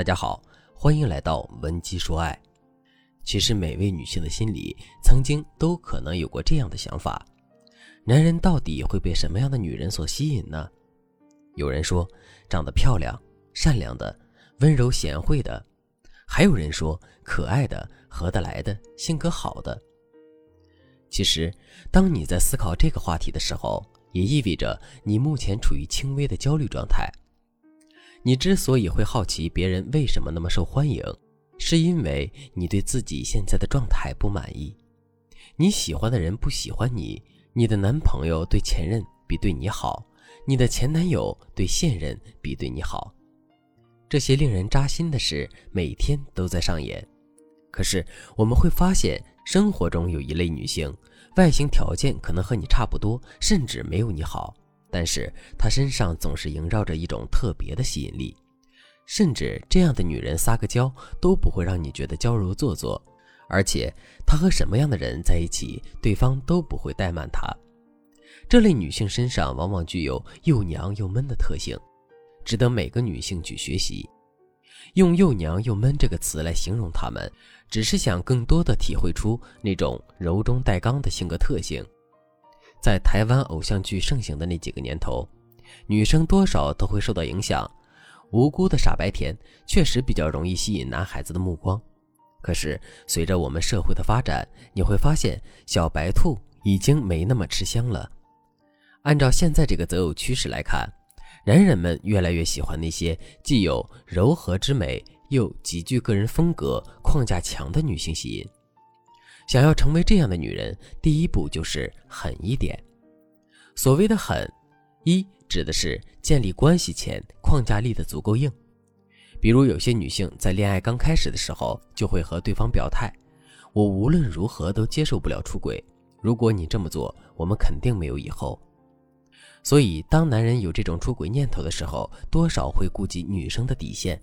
大家好，欢迎来到文姬说爱。其实每位女性的心里，曾经都可能有过这样的想法：男人到底会被什么样的女人所吸引呢？有人说，长得漂亮、善良的、温柔贤惠的；还有人说，可爱的、合得来的、性格好的。其实，当你在思考这个话题的时候，也意味着你目前处于轻微的焦虑状态。你之所以会好奇别人为什么那么受欢迎，是因为你对自己现在的状态不满意。你喜欢的人不喜欢你，你的男朋友对前任比对你好，你的前男友对现任比对你好。这些令人扎心的事每天都在上演。可是我们会发现，生活中有一类女性，外形条件可能和你差不多，甚至没有你好。但是她身上总是萦绕着一种特别的吸引力，甚至这样的女人撒个娇都不会让你觉得娇柔做作，而且她和什么样的人在一起，对方都不会怠慢她。这类女性身上往往具有又娘又闷的特性，值得每个女性去学习。用“又娘又闷”这个词来形容她们，只是想更多的体会出那种柔中带刚的性格特性。在台湾偶像剧盛行的那几个年头，女生多少都会受到影响。无辜的傻白甜确实比较容易吸引男孩子的目光。可是随着我们社会的发展，你会发现小白兔已经没那么吃香了。按照现在这个择偶趋势来看，男人们越来越喜欢那些既有柔和之美，又极具个人风格、框架强的女性吸引。想要成为这样的女人，第一步就是狠一点。所谓的狠，一指的是建立关系前框架立得足够硬。比如有些女性在恋爱刚开始的时候，就会和对方表态：“我无论如何都接受不了出轨，如果你这么做，我们肯定没有以后。”所以，当男人有这种出轨念头的时候，多少会顾及女生的底线。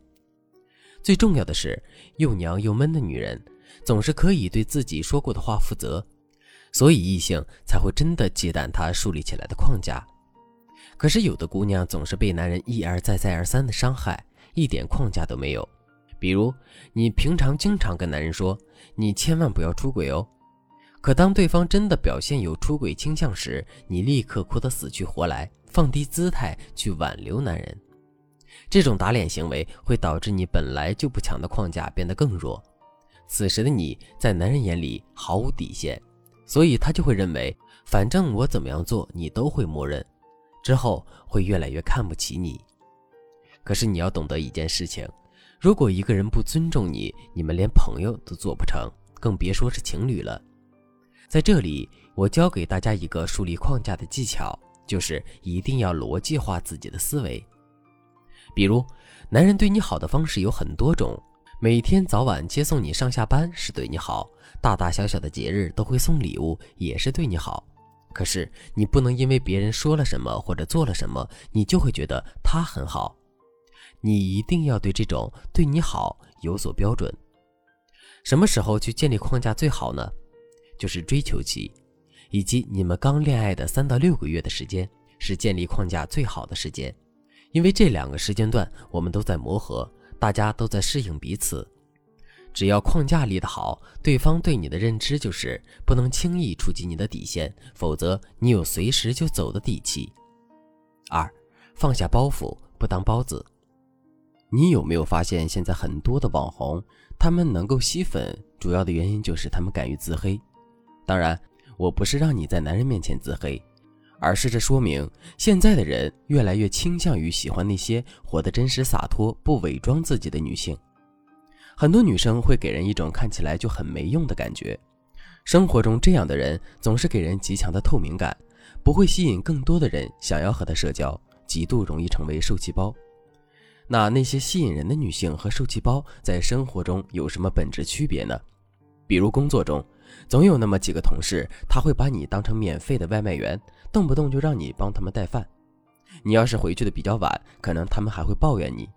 最重要的是，又娘又闷的女人。总是可以对自己说过的话负责，所以异性才会真的忌惮他树立起来的框架。可是有的姑娘总是被男人一而再、再而三的伤害，一点框架都没有。比如，你平常经常跟男人说你千万不要出轨哦，可当对方真的表现有出轨倾向时，你立刻哭得死去活来，放低姿态去挽留男人。这种打脸行为会导致你本来就不强的框架变得更弱。此时的你在男人眼里毫无底线，所以他就会认为，反正我怎么样做你都会默认，之后会越来越看不起你。可是你要懂得一件事情，如果一个人不尊重你，你们连朋友都做不成，更别说是情侣了。在这里，我教给大家一个树立框架的技巧，就是一定要逻辑化自己的思维。比如，男人对你好的方式有很多种。每天早晚接送你上下班是对你好，大大小小的节日都会送礼物，也是对你好。可是你不能因为别人说了什么或者做了什么，你就会觉得他很好。你一定要对这种对你好有所标准。什么时候去建立框架最好呢？就是追求期，以及你们刚恋爱的三到六个月的时间，是建立框架最好的时间，因为这两个时间段我们都在磨合。大家都在适应彼此，只要框架立得好，对方对你的认知就是不能轻易触及你的底线，否则你有随时就走的底气。二，放下包袱，不当包子。你有没有发现，现在很多的网红，他们能够吸粉，主要的原因就是他们敢于自黑。当然，我不是让你在男人面前自黑。而是这说明，现在的人越来越倾向于喜欢那些活得真实洒脱、不伪装自己的女性。很多女生会给人一种看起来就很没用的感觉。生活中这样的人总是给人极强的透明感，不会吸引更多的人想要和他社交，极度容易成为受气包。那那些吸引人的女性和受气包在生活中有什么本质区别呢？比如工作中。总有那么几个同事，他会把你当成免费的外卖员，动不动就让你帮他们带饭。你要是回去的比较晚，可能他们还会抱怨你：“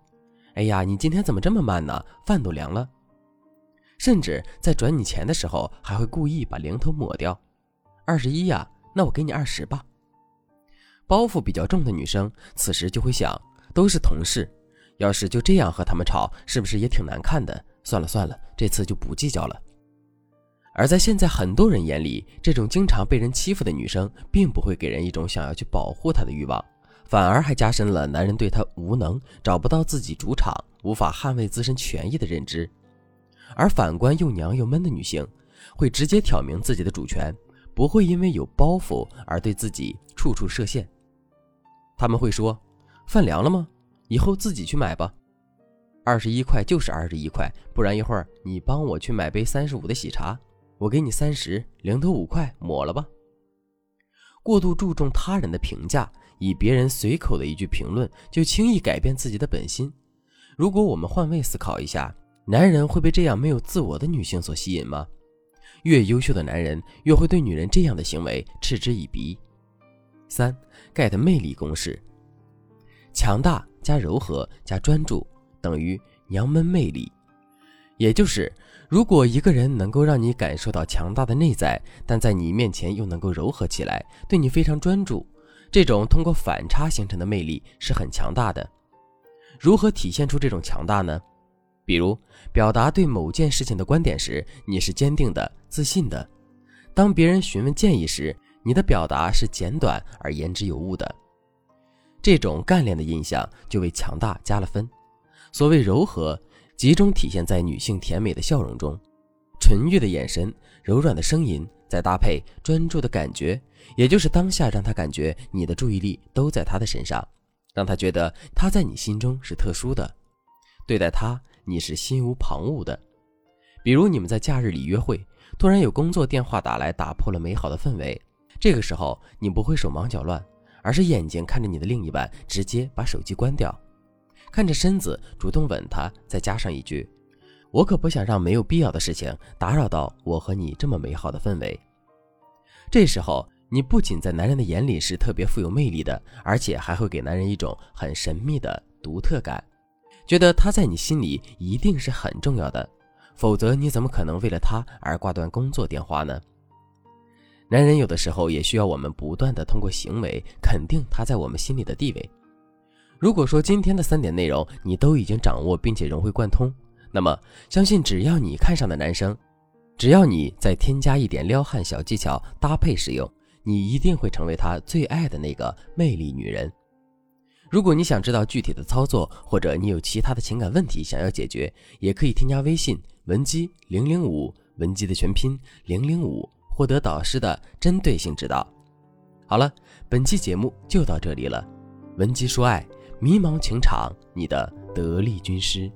哎呀，你今天怎么这么慢呢？饭都凉了。”甚至在转你钱的时候，还会故意把零头抹掉。二十一呀，那我给你二十吧。包袱比较重的女生，此时就会想：都是同事，要是就这样和他们吵，是不是也挺难看的？算了算了，这次就不计较了。而在现在很多人眼里，这种经常被人欺负的女生，并不会给人一种想要去保护她的欲望，反而还加深了男人对她无能、找不到自己主场、无法捍卫自身权益的认知。而反观又娘又闷的女性，会直接挑明自己的主权，不会因为有包袱而对自己处处设限。他们会说：“饭凉了吗？以后自己去买吧。二十一块就是二十一块，不然一会儿你帮我去买杯三十五的喜茶。”我给你三十，零头五块，抹了吧。过度注重他人的评价，以别人随口的一句评论就轻易改变自己的本心。如果我们换位思考一下，男人会被这样没有自我的女性所吸引吗？越优秀的男人越会对女人这样的行为嗤之以鼻。三，get 魅力公式：强大加柔和加专注等于娘们魅力，也就是。如果一个人能够让你感受到强大的内在，但在你面前又能够柔和起来，对你非常专注，这种通过反差形成的魅力是很强大的。如何体现出这种强大呢？比如表达对某件事情的观点时，你是坚定的、自信的；当别人询问建议时，你的表达是简短而言之有物的。这种干练的印象就为强大加了分。所谓柔和。集中体现在女性甜美的笑容中，纯欲的眼神，柔软的声音，再搭配专注的感觉，也就是当下让他感觉你的注意力都在他的身上，让他觉得他在你心中是特殊的，对待他你是心无旁骛的。比如你们在假日里约会，突然有工作电话打来，打破了美好的氛围。这个时候你不会手忙脚乱，而是眼睛看着你的另一半，直接把手机关掉。看着身子，主动吻他，再加上一句：“我可不想让没有必要的事情打扰到我和你这么美好的氛围。”这时候，你不仅在男人的眼里是特别富有魅力的，而且还会给男人一种很神秘的独特感，觉得他在你心里一定是很重要的。否则，你怎么可能为了他而挂断工作电话呢？男人有的时候也需要我们不断的通过行为肯定他在我们心里的地位。如果说今天的三点内容你都已经掌握并且融会贯通，那么相信只要你看上的男生，只要你再添加一点撩汉小技巧搭配使用，你一定会成为他最爱的那个魅力女人。如果你想知道具体的操作，或者你有其他的情感问题想要解决，也可以添加微信文姬零零五，文姬的全拼零零五，获得导师的针对性指导。好了，本期节目就到这里了，文姬说爱。迷茫情场，你的得力军师。